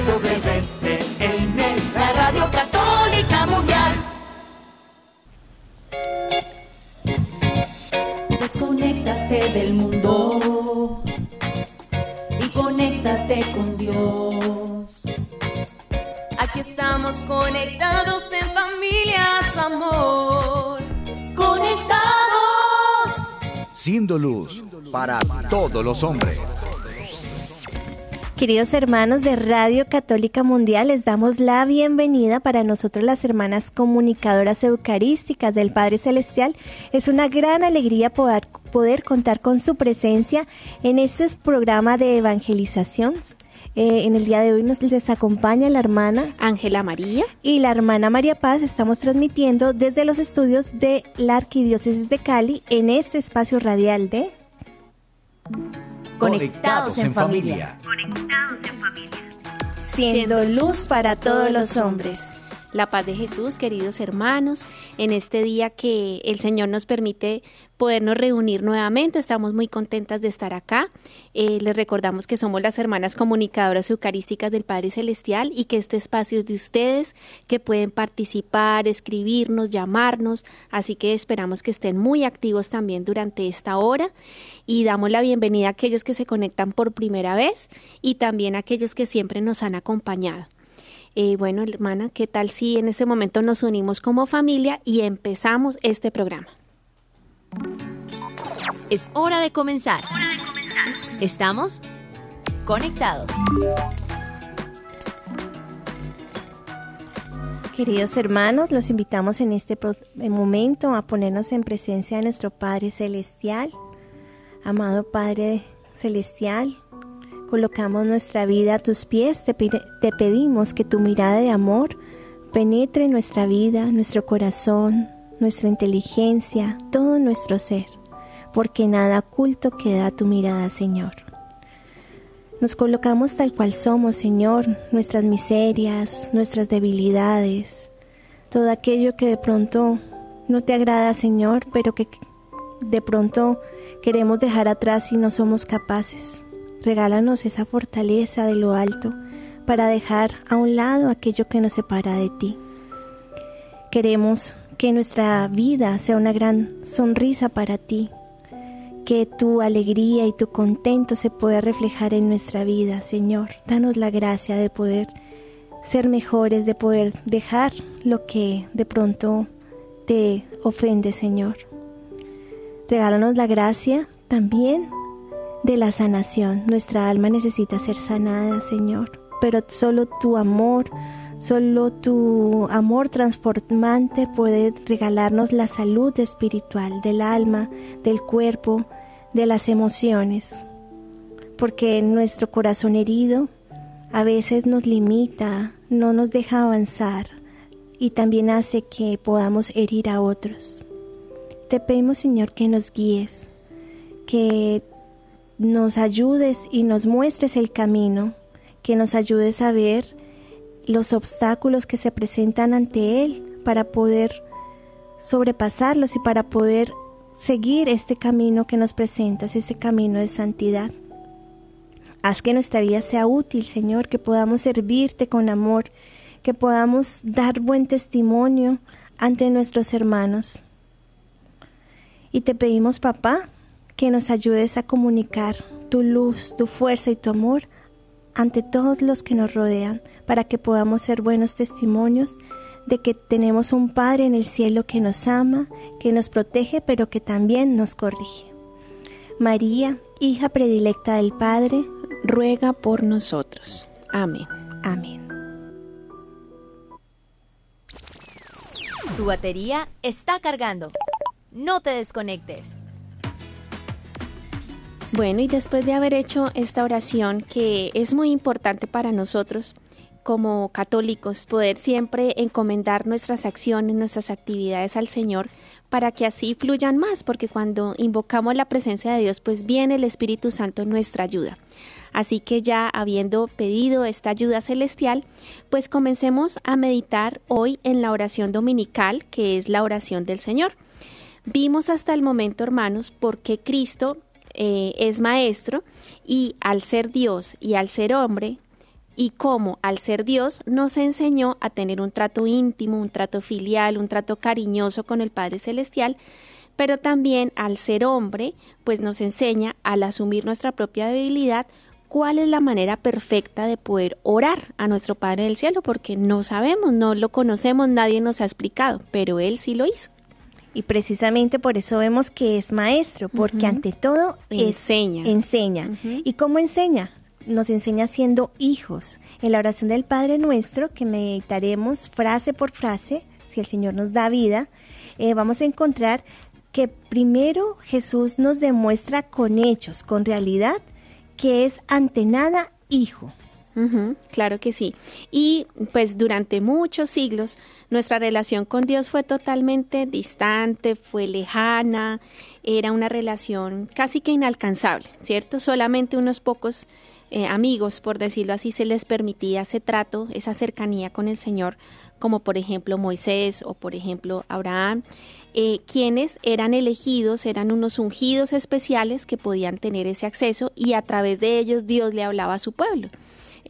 EWTN, la Radio Católica Mundial. Desconéctate del mundo y conéctate con Dios. Aquí estamos conectados en familia, su amor. Conectados. Siendo luz para todos los hombres. Queridos hermanos de Radio Católica Mundial, les damos la bienvenida para nosotros las hermanas comunicadoras eucarísticas del Padre Celestial. Es una gran alegría poder, poder contar con su presencia en este programa de evangelización. Eh, en el día de hoy nos les acompaña la hermana Ángela María y la hermana María Paz. Estamos transmitiendo desde los estudios de la Arquidiócesis de Cali en este espacio radial de Conectados en familia. Siendo luz para todos los hombres. La paz de Jesús, queridos hermanos, en este día que el Señor nos permite podernos reunir nuevamente, estamos muy contentas de estar acá. Eh, les recordamos que somos las hermanas comunicadoras eucarísticas del Padre Celestial y que este espacio es de ustedes, que pueden participar, escribirnos, llamarnos, así que esperamos que estén muy activos también durante esta hora y damos la bienvenida a aquellos que se conectan por primera vez y también a aquellos que siempre nos han acompañado. Eh, bueno, hermana, ¿qué tal si en este momento nos unimos como familia y empezamos este programa? Es hora de comenzar. Estamos conectados. Queridos hermanos, los invitamos en este momento a ponernos en presencia de nuestro Padre Celestial. Amado Padre Celestial, colocamos nuestra vida a tus pies, te, pedimos que tu mirada de amor penetre nuestra vida, nuestro corazón, nuestra inteligencia, todo nuestro ser, porque nada oculto queda a tu mirada, Señor. Nos colocamos tal cual somos, Señor, nuestras miserias, nuestras debilidades, todo aquello que de pronto no te agrada, Señor, pero que de pronto queremos dejar atrás y no somos capaces. Regálanos esa fortaleza de lo alto para dejar a un lado aquello que nos separa de ti. Queremos que nuestra vida sea una gran sonrisa para ti, que tu alegría y tu contento se pueda reflejar en nuestra vida, Señor. Danos la gracia de poder ser mejores, de poder dejar lo que de pronto te ofende, Señor. Regálanos la gracia también de la sanación. Nuestra alma necesita ser sanada, Señor, pero solo tu amor, solo tu amor transformante puede regalarnos la salud espiritual del alma, del cuerpo, de las emociones. Porque nuestro corazón herido a veces nos limita, no nos deja avanzar y también hace que podamos herir a otros. Te pedimos, Señor, que nos guíes, que nos ayudes y nos muestres el camino, que nos ayudes a ver los obstáculos que se presentan ante Él para poder sobrepasarlos y para poder seguir este camino que nos presentas, este camino de santidad. Haz que nuestra vida sea útil, Señor, que podamos servirte con amor, que podamos dar buen testimonio ante nuestros hermanos. Y te pedimos, papá, que nos ayudes a comunicar tu luz, tu fuerza y tu amor ante todos los que nos rodean, para que podamos ser buenos testimonios de que tenemos un Padre en el cielo que nos ama, que nos protege, pero que también nos corrige. María, hija predilecta del Padre, Ruega por nosotros. Amén. amén. Tu batería está cargando. No te desconectes. Bueno, y después de haber hecho esta oración que es muy importante para nosotros como católicos, poder siempre encomendar nuestras acciones, nuestras actividades al Señor para que así fluyan más, porque cuando invocamos la presencia de Dios, pues viene el Espíritu Santo en nuestra ayuda. Así que ya habiendo pedido esta ayuda celestial, pues comencemos a meditar hoy en la oración dominical, que es la oración del Señor. Vimos hasta el momento, hermanos, por qué Cristo eh, es maestro y al ser Dios y al ser hombre, y cómo al ser Dios nos enseñó a tener un trato íntimo, un trato filial, un trato cariñoso con el Padre Celestial, pero también al ser hombre, pues nos enseña al asumir nuestra propia debilidad, cuál es la manera perfecta de poder orar a nuestro Padre del Cielo, porque no sabemos, no lo conocemos, nadie nos ha explicado, pero Él sí lo hizo. Y precisamente por eso vemos que es maestro, porque ante todo enseña. enseña. ¿Y cómo enseña? Nos enseña siendo hijos. En la oración del Padre Nuestro, que meditaremos frase por frase, si el Señor nos da vida, eh, vamos a encontrar que primero Jesús nos demuestra con hechos, con realidad, que es ante nada hijo claro que sí. Y pues durante muchos siglos nuestra relación con Dios fue totalmente distante, fue lejana, era una relación casi que inalcanzable, ¿cierto? Solamente unos pocos eh, amigos, por decirlo así, se les permitía ese trato, esa cercanía con el Señor, como por ejemplo Moisés o por ejemplo Abraham, eh, quienes eran elegidos, eran unos ungidos especiales que podían tener ese acceso y a través de ellos Dios le hablaba a su pueblo.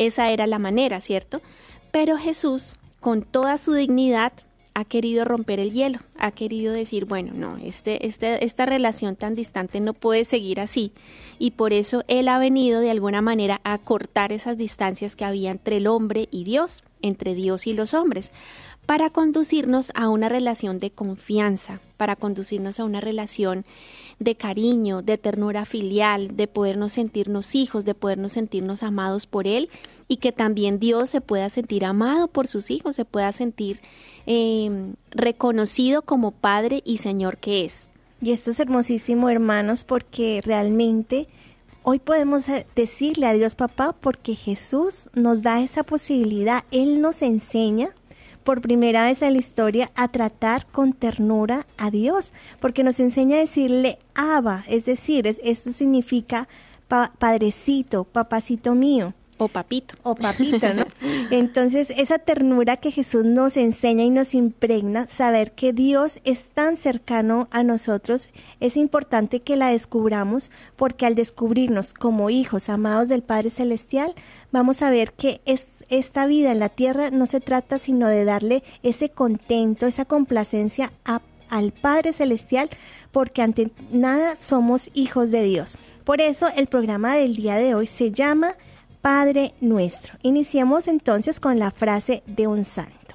Esa era la manera, ¿cierto? Pero Jesús, con toda su dignidad, ha querido romper el hielo, ha querido decir, bueno, no, este, este, esta relación tan distante no puede seguir así. Y por eso Él ha venido de alguna manera a cortar esas distancias que había entre el hombre y Dios, entre Dios y los hombres para conducirnos a una relación de confianza, para conducirnos a una relación de cariño, de ternura filial, de podernos sentirnos hijos, de podernos sentirnos amados por Él y que también Dios se pueda sentir amado por sus hijos, se pueda sentir em, reconocido como Padre y Señor que es. Y esto es hermosísimo, hermanos, porque realmente hoy podemos eh, decirle a Dios papá porque Jesús nos da esa posibilidad, Él nos enseña por primera vez en la historia a tratar con ternura a Dios, porque nos enseña a decirle Abba, es decir, esto significa padrecito, papacito mío. O papito. O papito, ¿no? Entonces, esa ternura que Jesús nos enseña y nos impregna, saber que Dios es tan cercano a nosotros, es importante que la descubramos porque al descubrirnos como hijos amados del Padre Celestial, vamos a ver que es, esta vida en la tierra no se trata sino de darle ese contento, esa complacencia al Padre Celestial, porque ante nada somos hijos de Dios. Por eso el programa del día de hoy se llama Padre nuestro. Iniciemos entonces con la frase de un santo.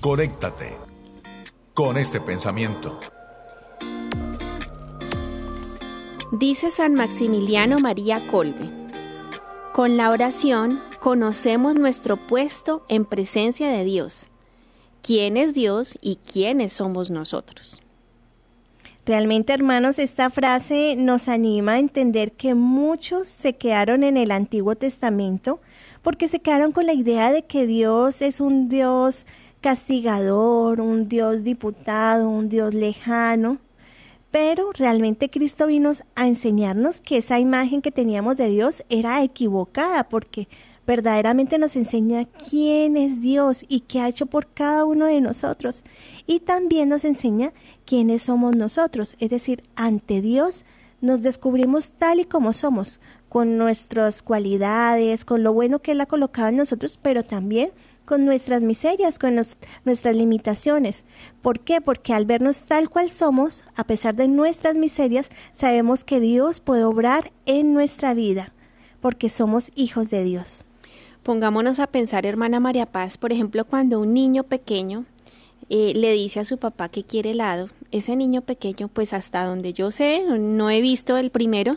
Conéctate con este pensamiento. Dice San Maximiliano María Colbe, con la oración conocemos nuestro puesto en presencia de Dios, quién es Dios y quiénes somos nosotros. Realmente, hermanos, esta frase nos anima a entender que muchos se quedaron en el Antiguo Testamento porque se quedaron con la idea de que Dios es un Dios castigador, un Dios diputado, un Dios lejano. Pero realmente Cristo vino a enseñarnos que esa imagen que teníamos de Dios era equivocada porque verdaderamente nos enseña quién es Dios y qué ha hecho por cada uno de nosotros. Y también nos enseña quiénes somos nosotros, es decir, ante Dios nos descubrimos tal y como somos, con nuestras cualidades, con lo bueno que Él ha colocado en nosotros, pero también con nuestras miserias, con nuestras limitaciones. ¿Por qué? Porque al vernos tal cual somos, a pesar de nuestras miserias, sabemos que Dios puede obrar en nuestra vida, porque somos hijos de Dios. Pongámonos a pensar, hermana María Paz, por ejemplo, cuando un niño pequeño eh, le dice a su papá que quiere helado, ese niño pequeño, pues hasta donde yo sé, no he visto el primero,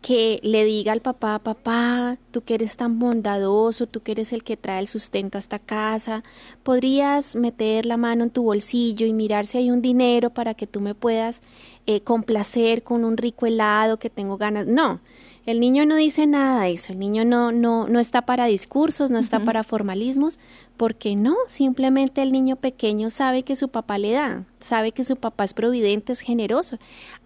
que le diga al papá, papá, tú que eres tan bondadoso, tú que eres el que trae el sustento a esta casa, podrías meter la mano en tu bolsillo y mirar si hay un dinero para que tú me puedas eh, complacer con un rico helado que tengo ganas. No, el niño no dice nada de eso, el niño no, no, no está para discursos, no está para formalismos, porque no, simplemente el niño pequeño sabe que su papá le da, sabe que su papá es providente, es generoso.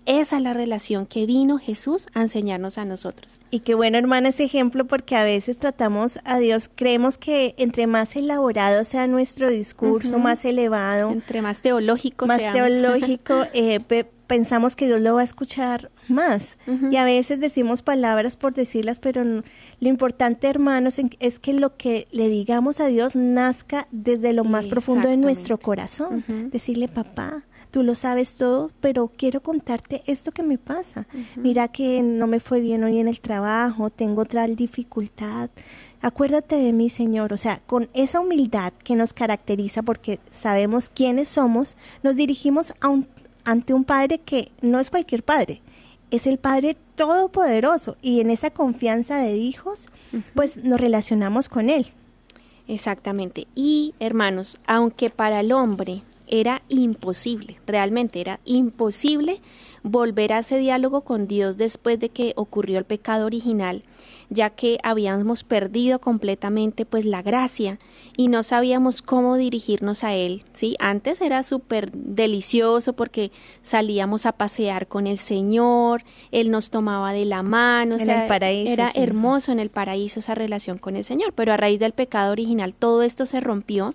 Esa es la relación que vino Jesús a enseñarnos a nosotros. Y qué bueno, hermana, ese ejemplo, porque a veces tratamos a Dios, creemos que entre más elaborado sea nuestro discurso, más elevado, entre más teológico más teológico, eh, pensamos que Dios lo va a escuchar más. Y a veces decimos palabras por decirlas, pero lo importante, hermanos, es que lo que le digamos a Dios nazca desde lo más profundo de nuestro corazón. Decirle, papá, tú lo sabes todo, pero quiero contarte esto que me pasa. Mira que no me fue bien hoy en el trabajo, tengo tal dificultad. Acuérdate de mí, Señor. O sea, con esa humildad que nos caracteriza porque sabemos quiénes somos, nos dirigimos a un, ante un Padre que no es cualquier Padre, es el Padre Todopoderoso y en esa confianza de hijos, pues nos relacionamos con Él. Exactamente. Y hermanos, aunque para el hombre era imposible, realmente era imposible volver a ese diálogo con Dios después de que ocurrió el pecado original, ya que habíamos perdido completamente pues la gracia y no sabíamos cómo dirigirnos a él, ¿sí? Antes era súper delicioso porque salíamos a pasear con el Señor, él nos tomaba de la mano, era hermoso en el paraíso esa relación con el Señor, pero a raíz del pecado original todo esto se rompió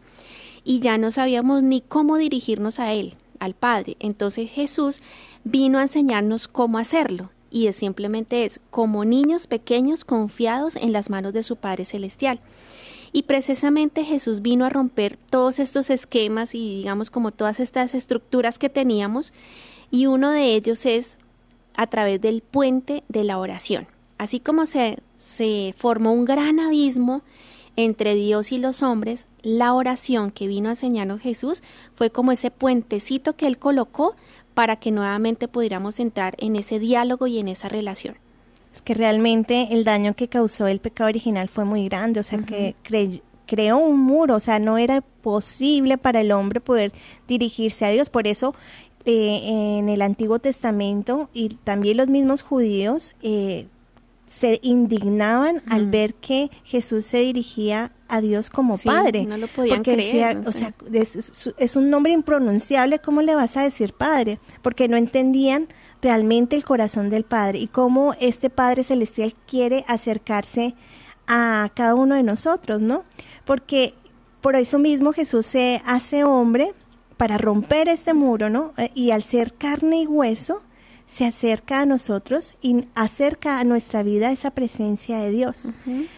y ya no sabíamos ni cómo dirigirnos a él, al Padre. Entonces Jesús vino a enseñarnos cómo hacerlo y es simplemente es como niños pequeños confiados en las manos de su Padre Celestial. Y precisamente Jesús vino a romper todos estos esquemas y digamos como todas estas estructuras que teníamos y uno de ellos es a través del puente de la oración. Así como se, se formó un gran abismo entre Dios y los hombres, la oración que vino a enseñarnos Jesús fue como ese puentecito que Él colocó para que nuevamente pudiéramos entrar en ese diálogo y en esa relación. Es que realmente el daño que causó el pecado original fue muy grande, o sea, que creó un muro, o sea, no era posible para el hombre poder dirigirse a Dios. Por eso eh, en el Antiguo Testamento y también los mismos judíos eh, se indignaban al ver que Jesús se dirigía a Dios como Padre. No lo podían porque creer, o sea, es, un nombre impronunciable, ¿cómo le vas a decir Padre? Porque no entendían realmente el corazón del Padre y cómo este Padre Celestial quiere acercarse a cada uno de nosotros, ¿no? Porque por eso mismo Jesús se hace hombre para romper este muro, ¿no? Eh, y al ser carne y hueso, se acerca a nosotros y acerca a nuestra vida esa presencia de Dios.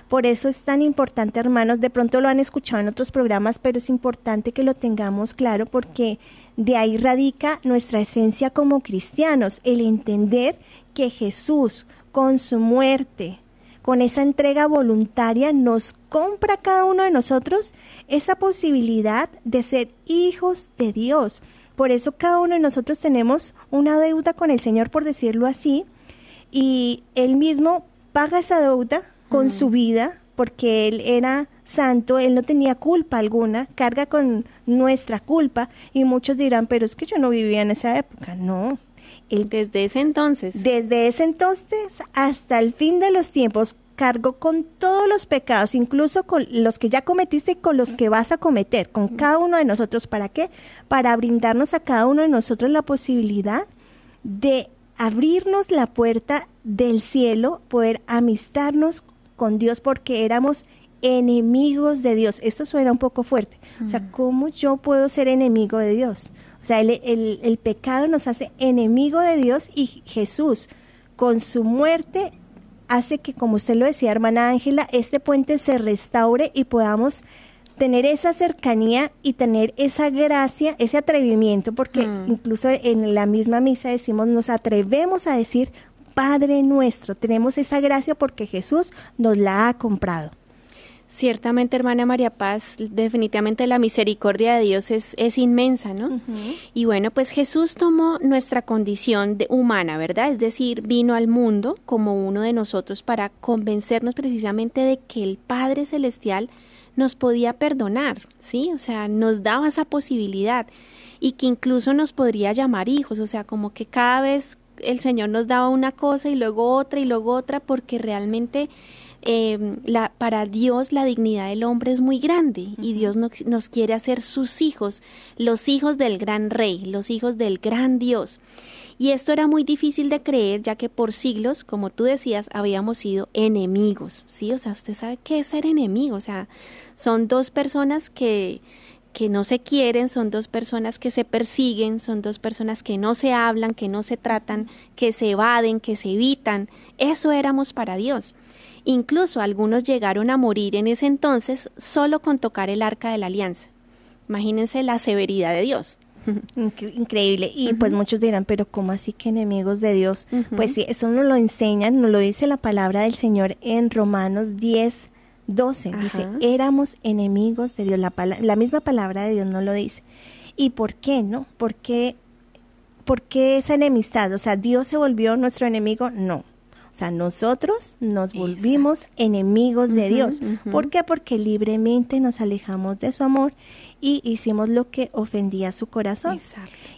Por eso es tan importante, hermanos, de pronto lo han escuchado en otros programas, pero es importante que lo tengamos claro porque de ahí radica nuestra esencia como cristianos, el entender que Jesús con su muerte, con esa entrega voluntaria, nos compra a cada uno de nosotros esa posibilidad de ser hijos de Dios por eso cada uno de nosotros tenemos una deuda con el Señor, por decirlo así, y Él mismo paga esa deuda con su vida, porque Él era santo, Él no tenía culpa alguna, carga con nuestra culpa, y muchos dirán, pero es que yo no vivía en esa época. No, él, desde ese entonces. Desde ese entonces hasta el fin de los tiempos, cargo con todos los pecados, incluso con los que ya cometiste y con los que vas a cometer, con cada uno de nosotros. ¿Para qué? Para brindarnos a cada uno de nosotros la posibilidad de abrirnos la puerta del cielo, poder amistarnos con Dios porque éramos enemigos de Dios. Esto suena un poco fuerte. O sea, ¿cómo yo puedo ser enemigo de Dios? O sea, el, el pecado nos hace enemigo de Dios y Jesús con su muerte hace que, como usted lo decía, hermana Ángela, este puente se restaure y podamos tener esa cercanía y tener esa gracia, ese atrevimiento, porque mm. incluso en la misma misa decimos, nos atrevemos a decir, Padre nuestro, tenemos esa gracia porque Jesús nos la ha comprado. Ciertamente, hermana María Paz, definitivamente la misericordia de Dios es, es inmensa, ¿no? Y bueno, pues Jesús tomó nuestra condición de humana, ¿verdad? Es decir, vino al mundo como uno de nosotros para convencernos precisamente de que el Padre Celestial nos podía perdonar, ¿sí? O sea, nos daba esa posibilidad y que incluso nos podría llamar hijos, o sea, como que cada vez el Señor nos daba una cosa y luego otra y luego otra porque realmente Em, la, para Dios la dignidad del hombre es muy grande y Dios nos, nos, quiere hacer sus hijos, los hijos del gran rey, los hijos del gran Dios. Y esto era muy difícil de creer ya que por siglos, como tú decías, habíamos sido enemigos, ¿sí? O sea, usted sabe qué es ser enemigo, o sea, son dos personas que que no se quieren, son dos personas que se persiguen, son dos personas que no se hablan, que no se tratan, que se evaden, que se evitan. Eso éramos para Dios. Incluso algunos llegaron a morir en ese entonces solo con tocar el arca de la alianza. Imagínense la severidad de Dios. Increíble. Y pues muchos dirán, pero ¿cómo así que enemigos de Dios? Pues sí, eso nos lo enseñan, nos lo dice la palabra del Señor en Romanos 10, 12. Dice, éramos enemigos de Dios. La, la misma palabra de Dios no lo dice. ¿Y por qué, no? ¿Por qué, ¿Por qué esa enemistad? O sea, ¿Dios se volvió nuestro enemigo? No. Sea, nosotros nos volvimos enemigos de Dios. ¿Por qué? Porque libremente nos alejamos de su amor y hicimos lo que ofendía su corazón.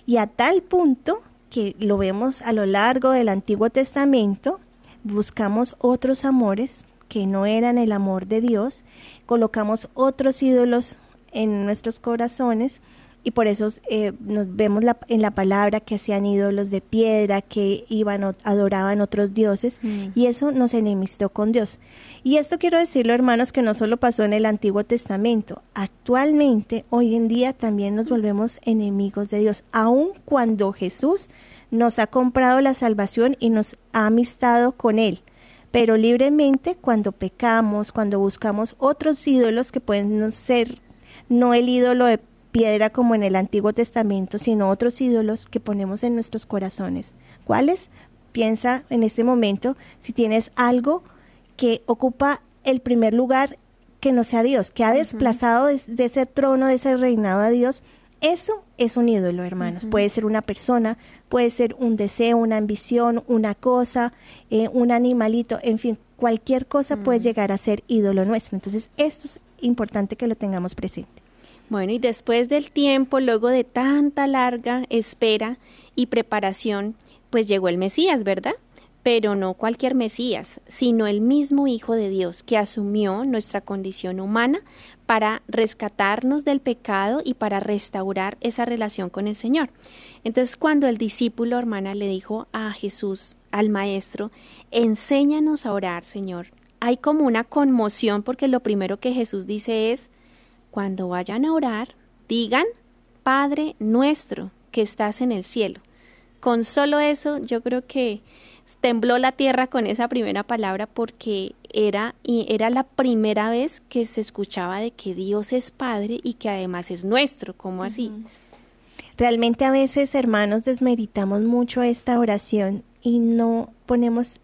Y a tal punto que lo vemos a lo largo del Antiguo Testamento, buscamos otros amores que no eran el amor de Dios, colocamos otros ídolos en nuestros corazones y por eso eh, nos vemos en la palabra que hacían ídolos de piedra, que iban adoraban otros dioses mm. y eso nos enemistó con Dios. Y esto quiero decirlo, hermanos, que no solo pasó en el Antiguo Testamento. Actualmente, hoy en día también nos volvemos enemigos de Dios, aun cuando Jesús nos ha comprado la salvación y nos ha amistado con él. Pero libremente cuando pecamos, cuando buscamos otros ídolos que pueden ser no el ídolo de piedra como en el Antiguo Testamento, sino otros ídolos que ponemos en nuestros corazones. ¿Cuáles? Piensa en este momento si tienes algo que ocupa el primer lugar que no sea Dios, que ha desplazado de, ese trono, de ese reinado a Dios. Eso es un ídolo, hermanos. Puede ser una persona, puede ser un deseo, una ambición, una cosa, eh, un animalito, en fin, cualquier cosa puede llegar a ser ídolo nuestro. Entonces, esto es importante que lo tengamos presente. Bueno, y después del tiempo, luego de tanta larga espera y preparación, pues llegó el Mesías, ¿verdad? Pero no cualquier Mesías, sino el mismo Hijo de Dios que asumió nuestra condición humana para rescatarnos del pecado y para restaurar esa relación con el Señor. Entonces, cuando el discípulo, hermana, le dijo a Jesús, al Maestro, enséñanos a orar, Señor, hay como una conmoción porque lo primero que Jesús dice es, cuando vayan a orar, digan, Padre nuestro que estás en el cielo. Con solo eso, yo creo que tembló la tierra con esa primera palabra porque era y era la primera vez que se escuchaba de que Dios es Padre y que además es nuestro, ¿cómo así? Realmente a veces, hermanos, desmeritamos mucho esta oración y no ponemos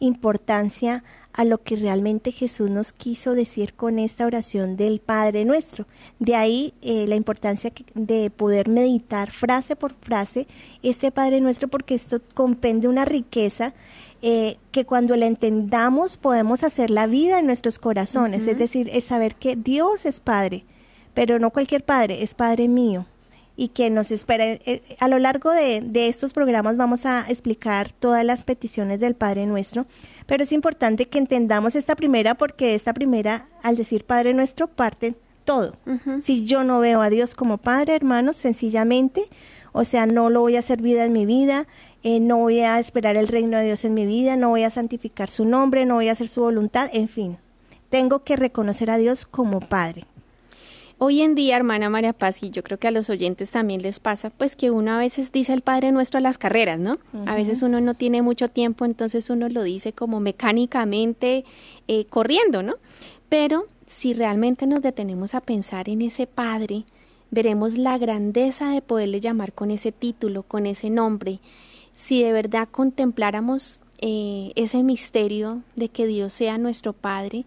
importancia a lo que realmente Jesús nos quiso decir con esta oración del Padre nuestro. De ahí eh, la importancia de poder meditar frase por frase este Padre nuestro porque esto compende una riqueza eh, que cuando la entendamos podemos hacer la vida en nuestros corazones, es decir, es saber que Dios es Padre, pero no cualquier Padre, es Padre mío y que nos espera. Eh, a lo largo de, de, estos programas vamos a explicar todas las peticiones del Padre Nuestro, pero es importante que entendamos esta primera porque esta primera, al decir Padre Nuestro, parte todo. Si yo no veo a Dios como Padre, hermanos, sencillamente, o sea, no lo voy a hacer vida en mi vida, eh, no voy a esperar el reino de Dios en mi vida, no voy a santificar su nombre, no voy a hacer su voluntad, en fin, tengo que reconocer a Dios como Padre. Hoy en día, hermana María Paz, y yo creo que a los oyentes también les pasa, pues que uno a veces dice el Padre Nuestro a las carreras, ¿no? A veces uno no tiene mucho tiempo, entonces uno lo dice como mecánicamente eh, corriendo, ¿no? Pero si realmente nos detenemos a pensar en ese Padre, veremos la grandeza de poderle llamar con ese título, con ese nombre. Si de verdad contempláramos eh, ese misterio de que Dios sea nuestro Padre,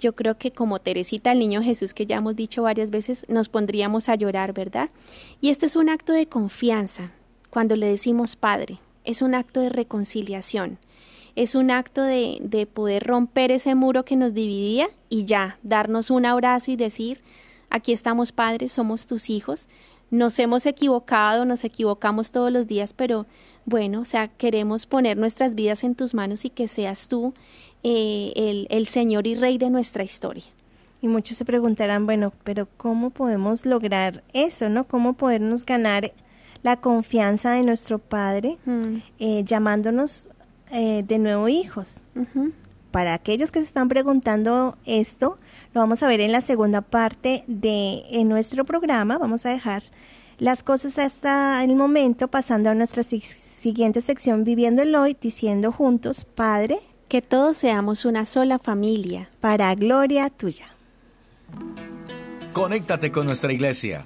yo creo que como Teresita, el niño Jesús que ya hemos dicho varias veces, nos pondríamos a llorar, ¿verdad? Y este es un acto de confianza cuando le decimos Padre, es un acto de reconciliación, es un acto de, de poder romper ese muro que nos dividía y ya, darnos un abrazo y decir, aquí estamos Padre, somos tus hijos, nos hemos equivocado, nos equivocamos todos los días, pero bueno, o sea, queremos poner nuestras vidas en tus manos y que seas tú eh, el, el Señor y Rey de nuestra historia. Y muchos se preguntarán, bueno, pero ¿cómo podemos lograr eso, no? ¿Cómo podernos ganar la confianza de nuestro Padre mm. eh, llamándonos eh, de nuevo hijos? para aquellos que se están preguntando esto, lo vamos a ver en la segunda parte de en nuestro programa. Vamos a dejar las cosas hasta el momento, pasando a nuestra siguiente sección, Viviendo el Hoy, diciendo juntos, Padre, que todos seamos una sola familia. Para gloria tuya. Conéctate con nuestra iglesia.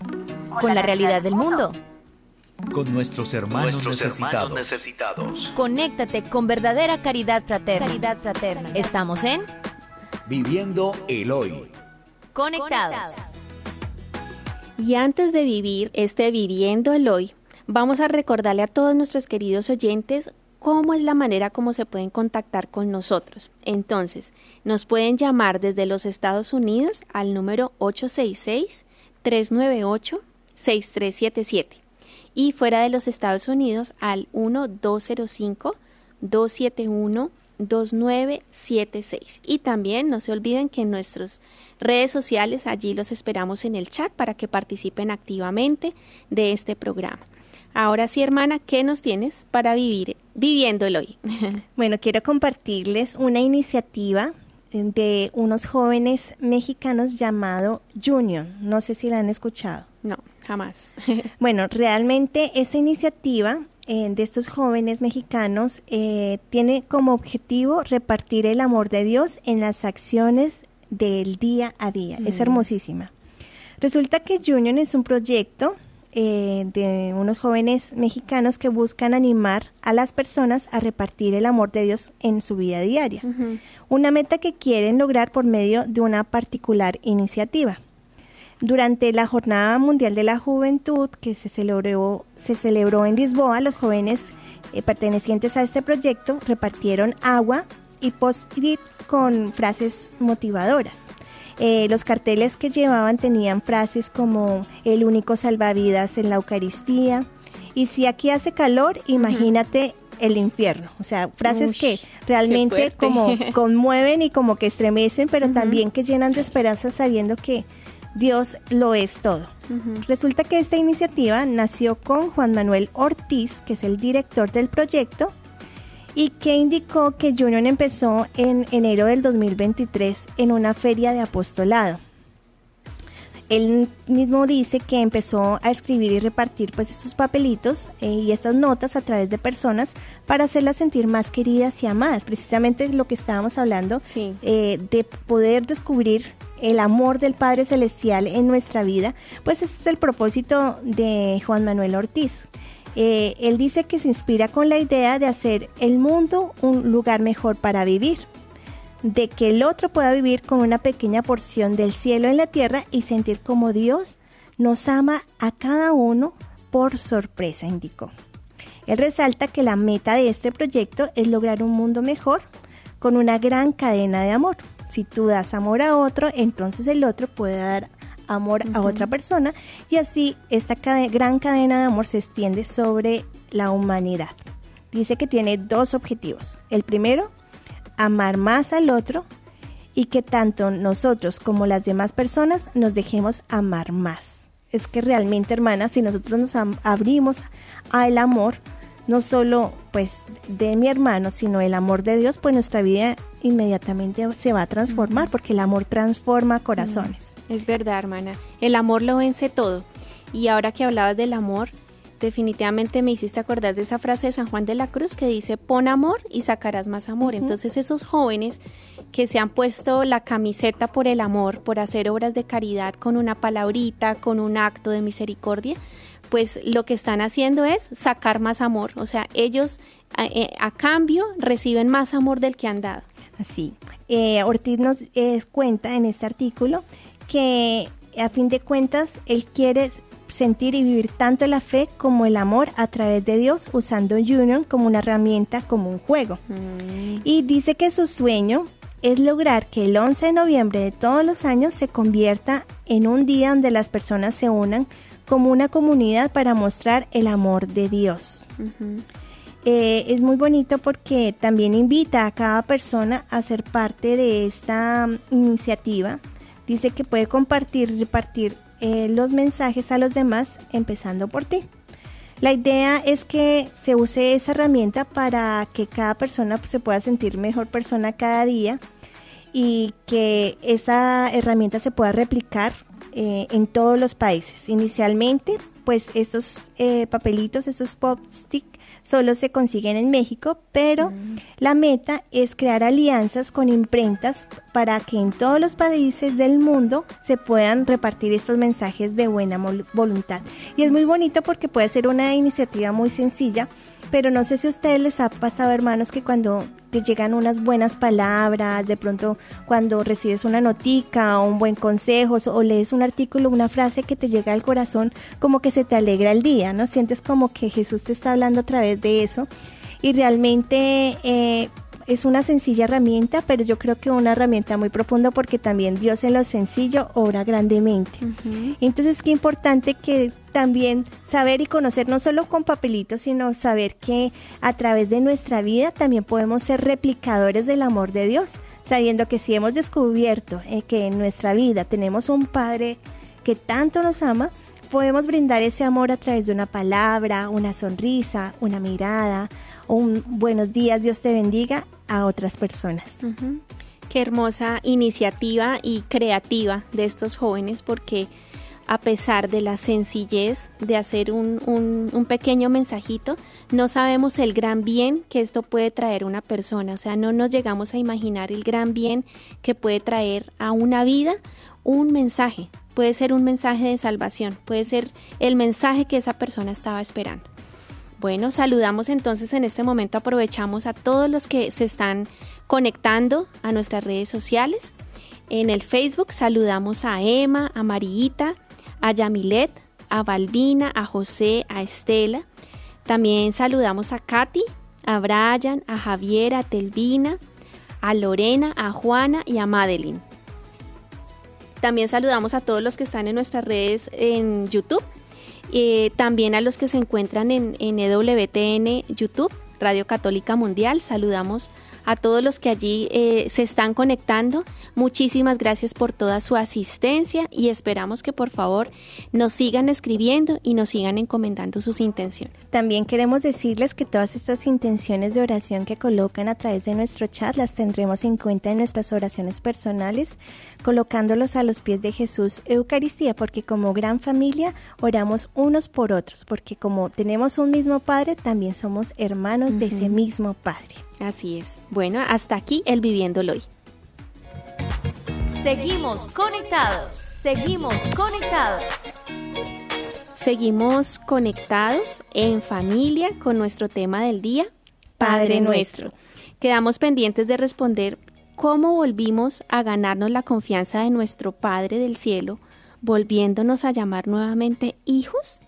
Con la realidad del mundo. Con nuestros hermanos, necesitados. necesitados. Conéctate con verdadera caridad fraterna. Caridad fraterna. Estamos en Viviendo el Hoy. Conectados. Y antes de vivir este viviendo el hoy, vamos a recordarle a todos nuestros queridos oyentes cómo es la manera como se pueden contactar con nosotros. Entonces, nos pueden llamar desde los Estados Unidos al número 866-398-6377 y fuera de los Estados Unidos al 1205 271 2976. Y también no se olviden que en nuestras redes sociales allí los esperamos en el chat para que participen activamente de este programa. Ahora sí, hermana, ¿qué nos tienes para vivir viviéndolo hoy? bueno, quiero compartirles una iniciativa de unos jóvenes mexicanos llamado Junior. No sé si la han escuchado. No, jamás. bueno, realmente esta iniciativa eh, de estos jóvenes mexicanos eh, tiene como objetivo repartir el amor de Dios en las acciones del día a día. Es hermosísima. Resulta que Junior es un proyecto eh, de unos jóvenes mexicanos que buscan animar a las personas a repartir el amor de Dios en su vida diaria. Una meta que quieren lograr por medio de una particular iniciativa. Durante la Jornada Mundial de la Juventud que se celebró, se celebró en Lisboa, los jóvenes eh, pertenecientes a este proyecto repartieron agua y post-it con frases motivadoras. Eh, los carteles que llevaban tenían frases como el único salvavidas en la Eucaristía y si aquí hace calor, imagínate el infierno. O sea, frases que realmente como conmueven y como que estremecen, pero también que llenan de esperanza sabiendo que Dios lo es todo. Resulta que esta iniciativa nació con Juan Manuel Ortiz, que es el director del proyecto, y que indicó que Junior empezó en enero del 2023 en una feria de apostolado. Él mismo dice que empezó a escribir y repartir pues estos papelitos eh, y estas notas a través de personas para hacerlas sentir más queridas y amadas. Precisamente lo que estábamos hablando eh, de poder descubrir el amor del Padre Celestial en nuestra vida, pues ese es el propósito de Juan Manuel Ortiz. Eh, él dice que se inspira con la idea de hacer el mundo un lugar mejor para vivir, de que el otro pueda vivir con una pequeña porción del cielo en la tierra y sentir como Dios nos ama a cada uno por sorpresa, indicó. Él resalta que la meta de este proyecto es lograr un mundo mejor con una gran cadena de amor. Si tú das amor a otro, entonces el otro puede dar amor a otra persona y así esta gran cadena de amor se extiende sobre la humanidad. Dice que tiene dos objetivos. El primero, amar más al otro y que tanto nosotros como las demás personas nos dejemos amar más. Es que realmente, hermanas, si nosotros nos abrimos al amor, no solo pues de mi hermano, sino el amor de Dios, pues nuestra vida inmediatamente se va a transformar, porque el amor transforma corazones. Es verdad, hermana. El amor lo vence todo. Y ahora que hablabas del amor, definitivamente me hiciste acordar de esa frase de San Juan de la Cruz que dice, pon amor y sacarás más amor. Entonces esos jóvenes que se han puesto la camiseta por el amor, por hacer obras de caridad con una palabrita, con un acto de misericordia, pues lo que están haciendo es sacar más amor. O sea, ellos a, eh, cambio reciben más amor del que han dado. Así. Eh, Ortiz nos eh, cuenta en este artículo que a fin de cuentas él quiere sentir y vivir tanto la fe como el amor a través de Dios usando Union como una herramienta, como un juego. Mm. Y dice que su sueño es lograr que el 11 de noviembre de todos los años se convierta en un día donde las personas se unan como una comunidad para mostrar el amor de Dios. Eh, es muy bonito porque también invita a cada persona a ser parte de esta iniciativa. Dice que puede compartir, repartir eh, los mensajes a los demás, empezando por ti. La idea es que se use esa herramienta para que cada persona pues, se pueda sentir mejor persona cada día y que esta herramienta se pueda replicar eh, en todos los países. Inicialmente, pues estos eh, papelitos, estos pop stick, solo se consiguen en México, pero mm. la meta es crear alianzas con imprentas para que en todos los países del mundo se puedan repartir estos mensajes de buena voluntad. Y es muy bonito porque puede ser una iniciativa muy sencilla pero no sé si a ustedes les ha pasado, hermanos, que cuando te llegan unas buenas palabras, de pronto cuando recibes una notica o un buen consejo o lees un artículo, una frase que te llega al corazón, como que se te alegra el día, ¿no? Sientes como que Jesús te está hablando a través de eso y realmente eh, es una sencilla herramienta, pero yo creo que una herramienta muy profunda porque también Dios en lo sencillo obra grandemente. Entonces, qué importante que también saber y conocer no solo con papelitos, sino saber que a través de nuestra vida también podemos ser replicadores del amor de Dios, sabiendo que si hemos descubierto eh, que en nuestra vida tenemos un Padre que tanto nos ama, podemos brindar ese amor a través de una palabra, una sonrisa, una mirada, un buenos días, Dios te bendiga a otras personas. Qué hermosa iniciativa y creativa de estos jóvenes porque a pesar de la sencillez de hacer un, un, pequeño mensajito, no sabemos el gran bien que esto puede traer una persona. O sea, no nos llegamos a imaginar el gran bien que puede traer a una vida un mensaje puede ser un mensaje de salvación, puede ser el mensaje que esa persona estaba esperando. Bueno, saludamos entonces en este momento, aprovechamos a todos los que se están conectando a nuestras redes sociales. En el Facebook saludamos a Emma, a Marillita, a Yamilet, a Balbina, a José, a Estela. También saludamos a Katy, a Brian, a Javier, a Telvina, a Lorena, a Juana y a Madeline. También saludamos a todos los que están en nuestras redes en YouTube, eh, también a los que se encuentran en, en EWTN YouTube, Radio Católica Mundial. Saludamos a todos los que allí eh, se están conectando. Muchísimas gracias por toda su asistencia y esperamos que por favor nos sigan escribiendo y nos sigan encomendando sus intenciones. También queremos decirles que todas estas intenciones de oración que colocan a través de nuestro chat las tendremos en cuenta en nuestras oraciones personales, colocándolos a los pies de Jesús Eucaristía, porque como gran familia oramos unos por otros, porque como tenemos un mismo Padre, también somos hermanos de ese mismo Padre. Así es. Bueno, hasta aquí el Viviéndolo hoy. Seguimos conectados. Seguimos conectados. Seguimos conectados en familia con nuestro tema del día, Padre, nuestro. Quedamos pendientes de responder cómo volvimos a ganarnos la confianza de nuestro Padre del cielo, volviéndonos a llamar nuevamente hijos.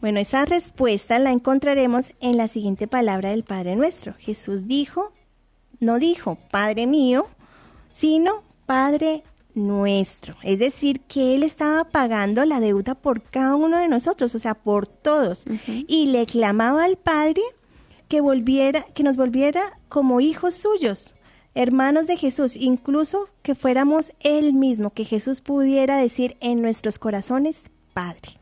Bueno, esa respuesta la encontraremos en la siguiente palabra del Padre nuestro. Jesús dijo, no dijo, Padre mío, sino Padre nuestro. Es decir, que Él estaba pagando la deuda por cada uno de nosotros, o sea, por todos. Y le clamaba al Padre que volviera, que nos volviera como hijos suyos, hermanos de Jesús, incluso que fuéramos Él mismo, que Jesús pudiera decir en nuestros corazones, Padre.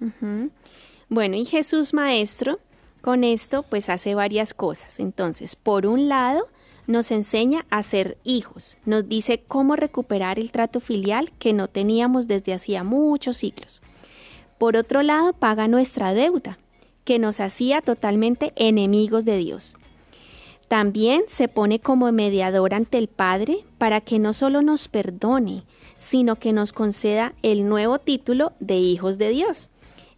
Bueno, y Jesús Maestro con esto pues hace varias cosas. Entonces, por un lado, nos enseña a ser hijos, nos dice cómo recuperar el trato filial que no teníamos desde hacía muchos siglos. Por otro lado, paga nuestra deuda, que nos hacía totalmente enemigos de Dios. También se pone como mediador ante el Padre para que no solo nos perdone, sino que nos conceda el nuevo título de hijos de Dios.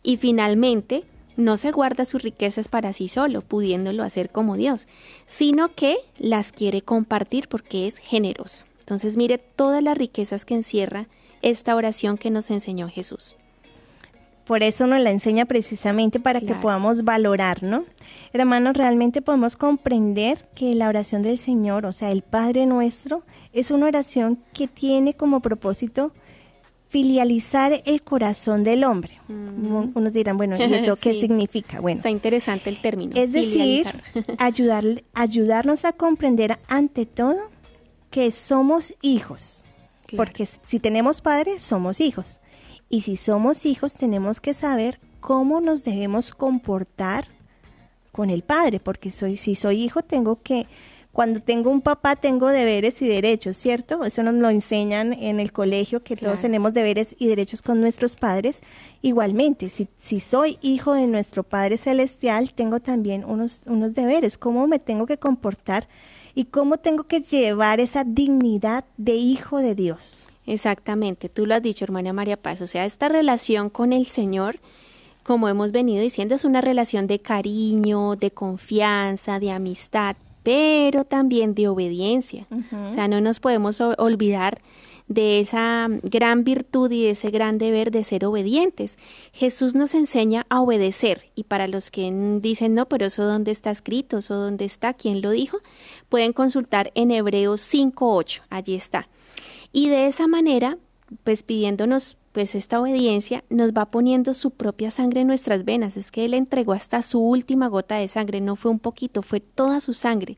Y finalmente, no se guarda sus riquezas para sí solo, pudiéndolo hacer como Dios, sino que las quiere compartir porque es generoso. Entonces mire todas las riquezas que encierra esta oración que nos enseñó Jesús. Por eso nos la enseña precisamente para que podamos valorar, ¿no? Hermanos, realmente podemos comprender que la oración del Señor, o sea, el Padre nuestro, es una oración que tiene como propósito filializar el corazón del hombre. Mm. Unos dirán, bueno, ¿y eso qué significa? Bueno, está interesante el término. Es decir, ayudar, ayudarnos a comprender ante todo que somos hijos. Porque si tenemos padres, somos hijos. Y si somos hijos, tenemos que saber cómo nos debemos comportar con el Padre, porque soy, si soy hijo tengo que cuando tengo un papá tengo deberes y derechos, ¿cierto? Eso nos lo enseñan en el colegio, que todos tenemos deberes y derechos con nuestros padres. Igualmente, si, si soy hijo de nuestro Padre Celestial, tengo también unos, unos deberes, cómo me tengo que comportar y cómo tengo que llevar esa dignidad de hijo de Dios. Exactamente, tú lo has dicho, hermana María Paz, o sea, esta relación con el Señor como hemos venido diciendo, es una relación de cariño, de confianza, de amistad, pero también de obediencia. O sea, no nos podemos olvidar de esa gran virtud y de ese gran deber de ser obedientes. Jesús nos enseña a obedecer y para los que dicen, no, pero eso dónde está escrito, eso dónde está, quién lo dijo, pueden consultar en Hebreos 5.8, allí está. Y de esa manera, pues pidiéndonos pues esta obediencia nos va poniendo su propia sangre en nuestras venas. Es que Él entregó hasta su última gota de sangre, no fue un poquito, fue toda su sangre.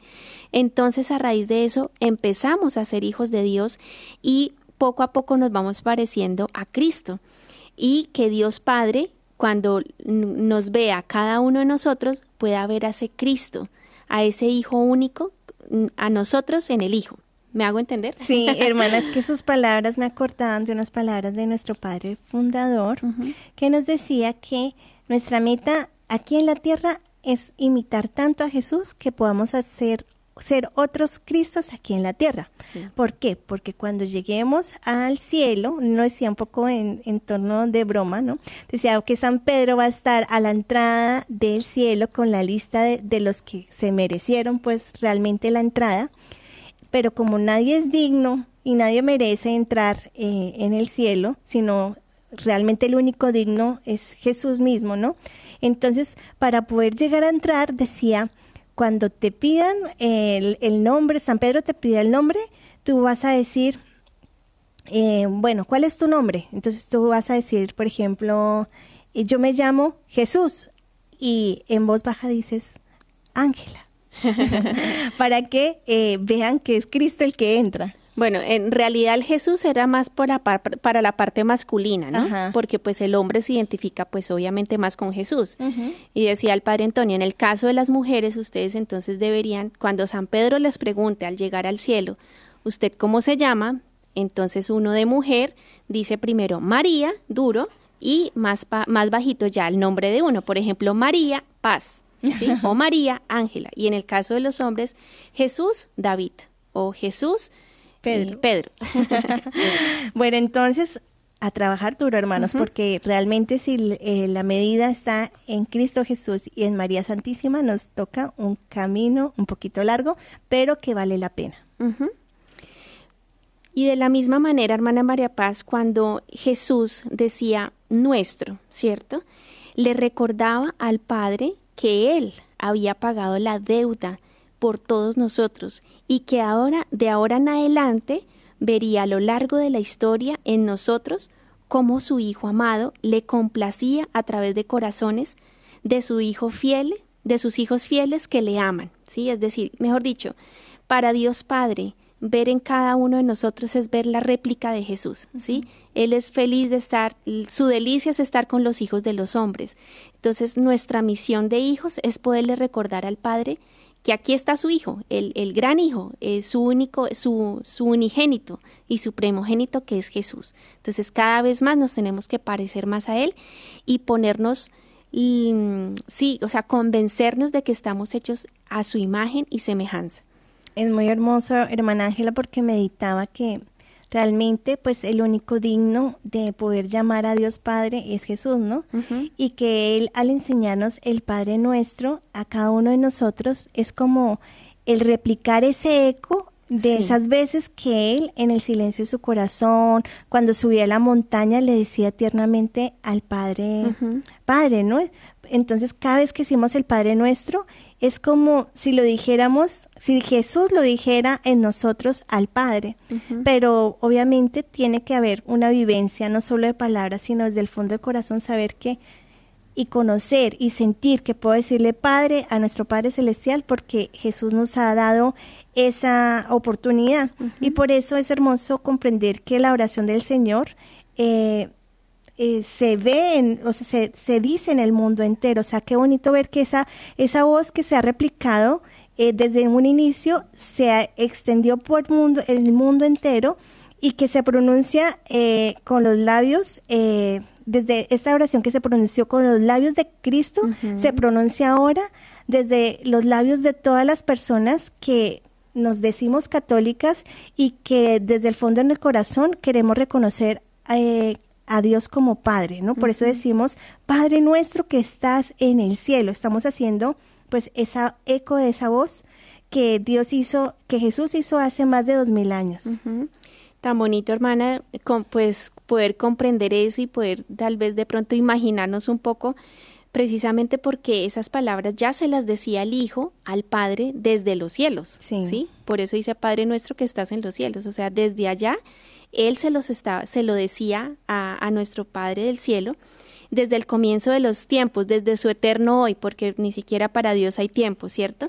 Entonces a raíz de eso empezamos a ser hijos de Dios y poco a poco nos vamos pareciendo a Cristo. Y que Dios Padre, cuando nos vea cada uno de nosotros, pueda ver a ese Cristo, a ese Hijo único, a nosotros en el Hijo. ¿Me hago entender? Sí, hermanas, que sus palabras me acordaban de unas palabras de nuestro padre fundador, que nos decía que nuestra meta aquí en la tierra es imitar tanto a Jesús que podamos hacer ser otros Cristos aquí en la tierra. ¿Por qué? Porque cuando lleguemos al cielo, no decía un poco en, en, torno de broma, ¿no? Decía que San Pedro va a estar a la entrada del cielo con la lista de, de los que se merecieron pues realmente la entrada pero como nadie es digno y nadie merece entrar eh, en el cielo, sino realmente el único digno es Jesús mismo, ¿no? Entonces, para poder llegar a entrar, decía, cuando te pidan el, nombre, San Pedro te pide el nombre, tú vas a decir, eh, bueno, ¿cuál es tu nombre? Entonces tú vas a decir, por ejemplo, yo me llamo Jesús y en voz baja dices, Ángela. para que eh, vean que es Cristo el que entra. Bueno, en realidad el Jesús era más para, para la parte masculina, ¿no? Porque pues el hombre se identifica pues obviamente más con Jesús. Y decía el Padre Antonio, en el caso de las mujeres, ustedes entonces deberían, cuando San Pedro les pregunte al llegar al cielo, ¿usted cómo se llama? Entonces uno de mujer dice primero María, duro, y más, más bajito ya el nombre de uno. Por ejemplo, María, paz. O María, Ángela. Y en el caso de los hombres, Jesús, David. O Jesús, Pedro. Pedro. bueno, entonces, a trabajar duro, hermanos, porque realmente si eh, la medida está en Cristo Jesús y en María Santísima, nos toca un camino un poquito largo, pero que vale la pena. Y de la misma manera, hermana María Paz, cuando Jesús decía nuestro, ¿cierto? Le recordaba al Padre que Él había pagado la deuda por todos nosotros y que ahora, de ahora en adelante, vería a lo largo de la historia en nosotros cómo su Hijo amado le complacía a través de corazones de su Hijo fiel, de sus hijos fieles que le aman, ¿sí? Es decir, mejor dicho, para Dios Padre, ver en cada uno de nosotros es ver la réplica de Jesús, ¿sí? Él es feliz de estar, su delicia es estar con los hijos de los hombres. Entonces, nuestra misión de hijos es poderle recordar al Padre que aquí está su hijo, el, el gran hijo, es su único, su, su unigénito y su primogénito que es Jesús. Entonces, cada vez más nos tenemos que parecer más a Él y ponernos, mm, sí, o sea, convencernos de que estamos hechos a su imagen y semejanza es muy hermoso, hermana Ángela, porque meditaba que realmente pues el único digno de poder llamar a Dios Padre es Jesús, ¿no? Y que Él al enseñarnos el Padre nuestro a cada uno de nosotros es como el replicar ese eco de esas veces que Él en el silencio de su corazón, cuando subía a la montaña, le decía tiernamente al Padre, Padre, ¿no? Entonces cada vez que hicimos el Padre nuestro, es como si lo dijéramos, si Jesús lo dijera en nosotros al Padre, pero obviamente tiene que haber una vivencia no solo de palabras, sino desde el fondo del corazón saber que y conocer y sentir que puedo decirle Padre a nuestro Padre Celestial porque Jesús nos ha dado esa oportunidad. Y por eso es hermoso comprender que la oración del Señor eh, eh, se ve, en, o sea, se, se, dice en el mundo entero. O sea, qué bonito ver que esa, esa voz que se ha replicado eh, desde un inicio se extendió por mundo, el mundo entero y que se pronuncia eh, con los labios, desde esta oración que se pronunció con los labios de Cristo, se pronuncia ahora desde los labios de todas las personas que nos decimos católicas y que desde el fondo en el corazón queremos reconocer eh, a Dios como Padre, ¿no? Por eso decimos, Padre nuestro que estás en el cielo. Estamos haciendo pues esa eco de esa voz que Dios hizo, que Jesús hizo hace más de dos mil años. Tan bonito, hermana, pues poder comprender eso y poder tal vez de pronto imaginarnos un poco precisamente porque esas palabras ya se las decía el Hijo al Padre desde los cielos, sí. Por eso dice Padre nuestro que estás en los cielos, o sea, desde allá él se los estaba, se lo decía a, a nuestro Padre del cielo desde el comienzo de los tiempos, desde su eterno hoy, porque ni siquiera para Dios hay tiempo, ¿cierto?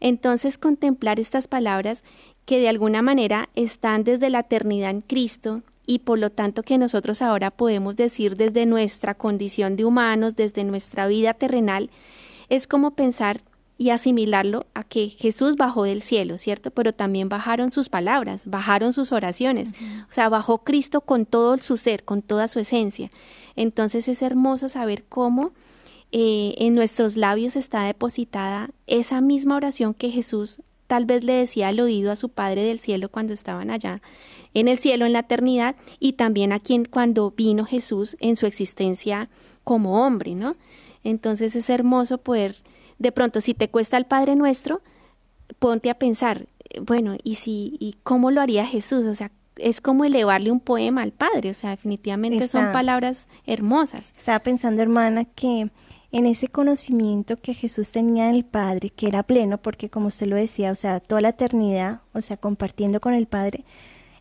Entonces contemplar estas palabras que de alguna manera están desde la eternidad en Cristo y por lo tanto que nosotros ahora podemos decir desde nuestra condición de humanos, desde nuestra vida terrenal, es como pensar y asimilarlo a que Jesús bajó del cielo, ¿cierto? Pero también bajaron sus palabras, bajaron sus oraciones, o sea, bajó Cristo con todo su ser, con toda su esencia. Entonces es hermoso saber cómo eh, en nuestros labios está depositada esa misma oración que Jesús tal vez le decía al oído a su Padre del cielo cuando estaban allá en el cielo, en la eternidad, y también a quien cuando vino Jesús en su existencia como hombre, ¿no? Entonces es hermoso poder, de pronto, si te cuesta el Padre Nuestro, ponte a pensar, bueno, ¿y si, y cómo lo haría Jesús? O sea, es como elevarle un poema al Padre, o sea, definitivamente son palabras hermosas. Estaba pensando, hermana, que en ese conocimiento que Jesús tenía del Padre, que era pleno, porque como usted lo decía, o sea, toda la eternidad, o sea, compartiendo con el Padre,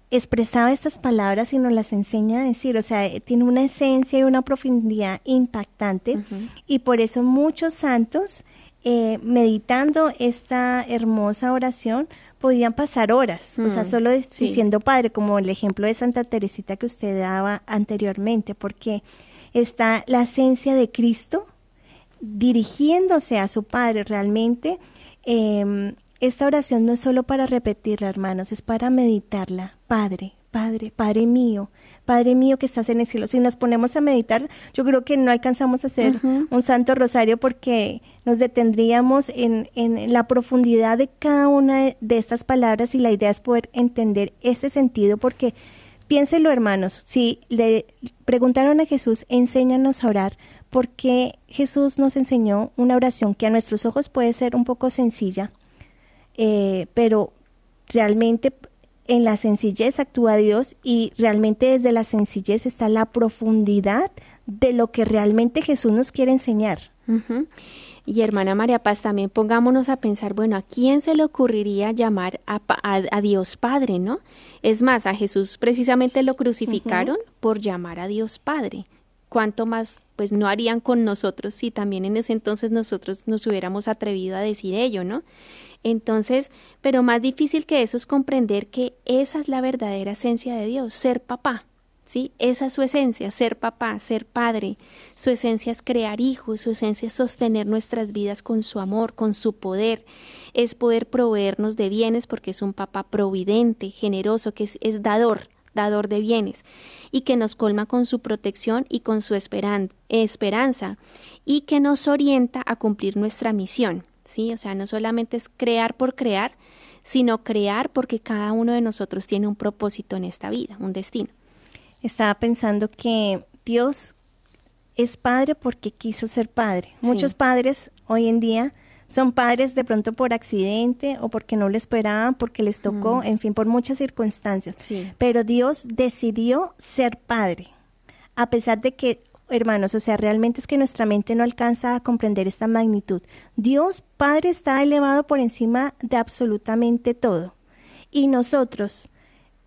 expresaba estas palabras y nos las enseña a decir, o sea, tiene una esencia y una profundidad impactante y por eso muchos santos, eh, meditando esta hermosa oración, podían pasar horas, o sea, mm, solo diciendo Padre, como el ejemplo de Santa Teresita que usted daba anteriormente, porque está la esencia de Cristo dirigiéndose a su Padre realmente. Em, esta oración no es solo para repetirla, hermanos, es para meditarla. Padre, Padre, Padre mío, Padre mío que estás en el cielo. Si nos ponemos a meditar, yo creo que no alcanzamos a hacer un santo rosario porque nos detendríamos en, en, la profundidad de cada una de estas palabras y la idea es poder entender ese sentido porque piénselo hermanos, si le preguntaron a Jesús, enséñanos a orar, porque Jesús nos enseñó una oración que a nuestros ojos puede ser un poco sencilla, eh, pero realmente en la sencillez actúa Dios y realmente desde la sencillez está la profundidad de lo que realmente Jesús nos quiere enseñar. Y hermana María Paz, también pongámonos a pensar, bueno, ¿a quién se le ocurriría llamar a, Dios Padre, no? Es más, a Jesús precisamente lo crucificaron por llamar a Dios Padre cuánto más pues no harían con nosotros si también en ese entonces nosotros nos hubiéramos atrevido a decir ello, ¿no? Entonces, pero más difícil que eso es comprender que esa es la verdadera esencia de Dios, ser papá. ¿Sí? Esa es su esencia, ser papá, ser padre. Su esencia es crear hijos, su esencia es sostener nuestras vidas con su amor, con su poder. Es poder proveernos de bienes porque es un papá providente, generoso, que es, es dador dador de bienes, y que nos colma con su protección y con su esperanza, y que nos orienta a cumplir nuestra misión. ¿sí? O sea, no solamente es crear por crear, sino crear porque cada uno de nosotros tiene un propósito en esta vida, un destino. Estaba pensando que Dios es padre porque quiso ser padre. Muchos padres hoy en día son padres de pronto por accidente o porque no lo esperaban, porque les tocó, en fin, por muchas circunstancias. Pero Dios decidió ser padre, a pesar de que, hermanos, o sea, realmente es que nuestra mente no alcanza a comprender esta magnitud. Dios Padre está elevado por encima de absolutamente todo. Y nosotros,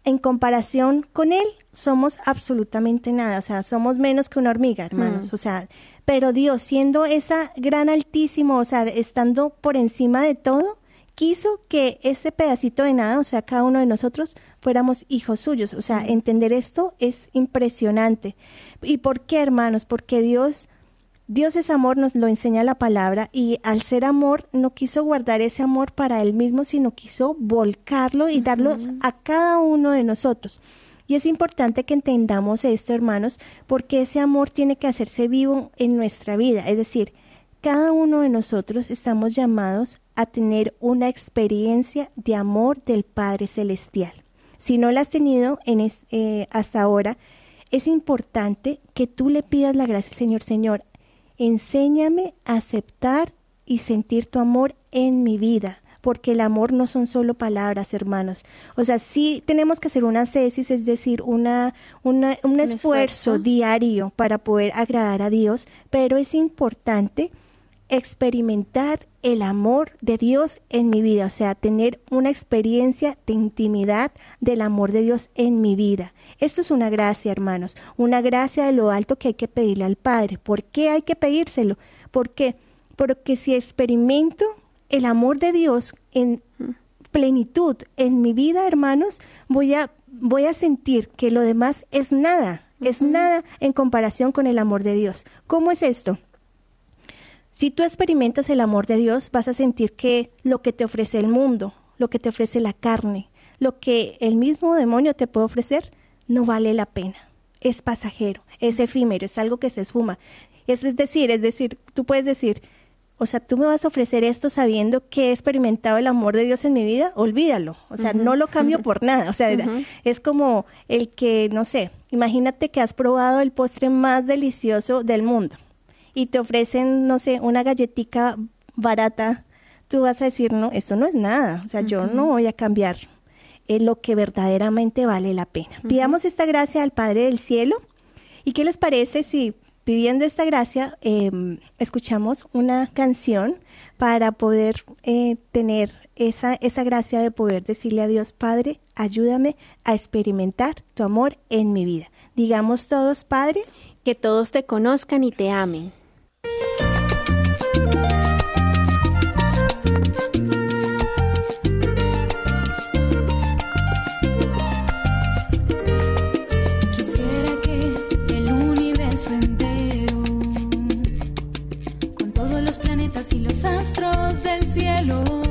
en comparación con Él, somos absolutamente nada, o sea, somos menos que una hormiga, hermanos, o sea, pero Dios siendo esa gran altísimo, o sea, estando por encima de todo, quiso que ese pedacito de nada, o sea, cada uno de nosotros, fuéramos hijos suyos. O sea, entender esto es impresionante. ¿Y por qué, hermanos? Porque Dios, Dios es amor, nos lo enseña la palabra, y al ser amor, no quiso guardar ese amor para Él mismo, sino quiso volcarlo y darlo a cada uno de nosotros. Y es importante que entendamos esto, hermanos, porque ese amor tiene que hacerse vivo en nuestra vida. Es decir, cada uno de nosotros estamos llamados a tener una experiencia de amor del Padre Celestial. Si no la has tenido en eh, hasta ahora, es importante que tú le pidas la gracia al Señor. Señor, enséñame a aceptar y sentir tu amor en mi vida porque el amor no son solo palabras, hermanos. O sea, sí tenemos que hacer una cesis, es decir, una, un, esfuerzo, esfuerzo diario para poder agradar a Dios, pero es importante experimentar el amor de Dios en mi vida, o sea, tener una experiencia de intimidad del amor de Dios en mi vida. Esto es una gracia, hermanos, una gracia de lo alto que hay que pedirle al Padre. ¿Por qué hay que pedírselo? ¿Por qué? Porque si experimento el amor de Dios en plenitud en mi vida, hermanos, voy a, voy a sentir que lo demás es nada, es nada en comparación con el amor de Dios. ¿Cómo es esto? Si tú experimentas el amor de Dios, vas a sentir que lo que te ofrece el mundo, lo que te ofrece la carne, lo que el mismo demonio te puede ofrecer, no vale la pena. Es pasajero, es efímero, es algo que se esfuma. Es, decir, es decir, tú puedes decir, o sea, tú me vas a ofrecer esto sabiendo que he experimentado el amor de Dios en mi vida, olvídalo. O sea, no lo cambio por nada. O sea, es como el que, no sé, imagínate que has probado el postre más delicioso del mundo y te ofrecen, no sé, una galletita barata, tú vas a decir, no, esto no es nada, o sea, yo no voy a cambiar eh, lo que verdaderamente vale la pena. Pidamos esta gracia al Padre del Cielo. ¿Y qué les parece si pidiendo esta gracia em, escuchamos una canción para poder eh, tener esa, esa gracia de poder decirle a Dios, Padre, ayúdame a experimentar tu amor en mi vida? Digamos todos, Padre. Que todos te conozcan y te amen. Y los astros del cielo,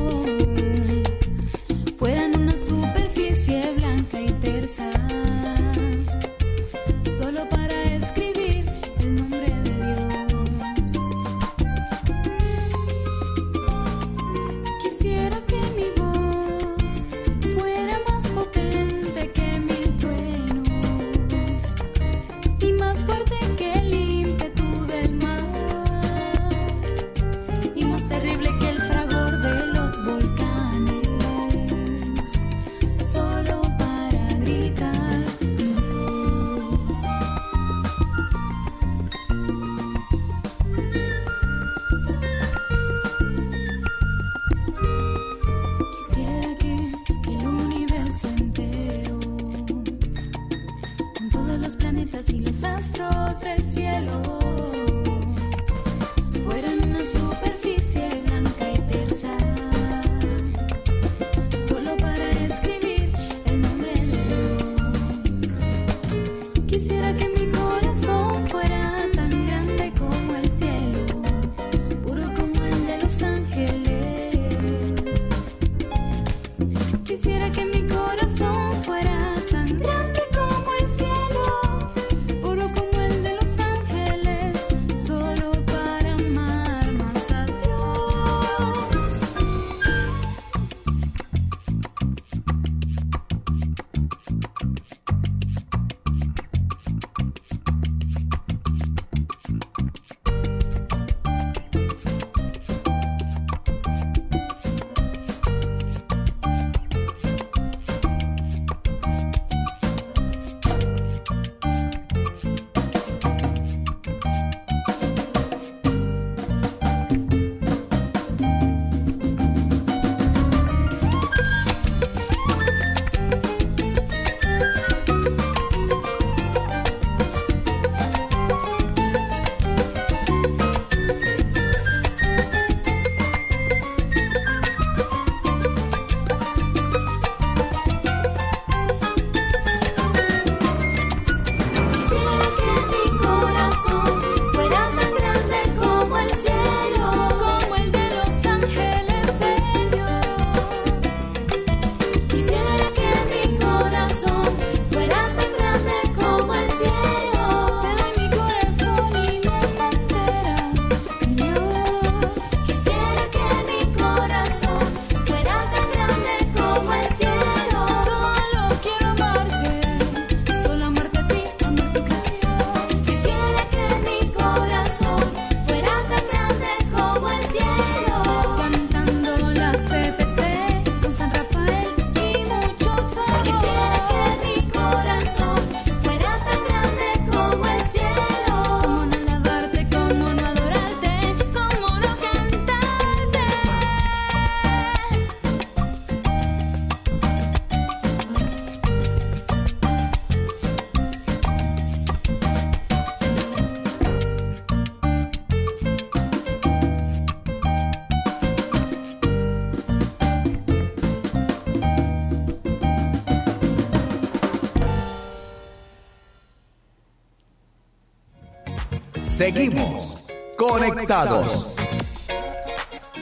Seguimos conectados.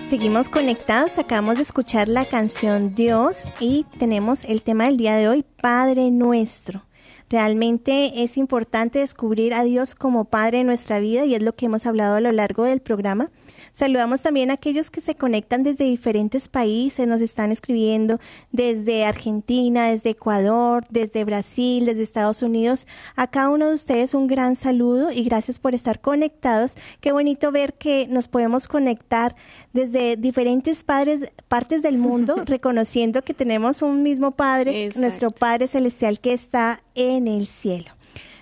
Seguimos conectados, acabamos de escuchar la canción Dios y tenemos el tema del día de hoy, Padre Nuestro. Realmente es importante descubrir a Dios como Padre en nuestra vida y es lo que hemos hablado a lo largo del programa. Saludamos también a aquellos que se conectan desde diferentes países, nos están escribiendo desde Argentina, desde Ecuador, desde Brasil, desde Estados Unidos. A cada uno de ustedes un gran saludo y gracias por estar conectados. Qué bonito ver que nos podemos conectar desde diferentes padres, partes del mundo, reconociendo que tenemos un mismo Padre, nuestro Padre Celestial que está en el cielo.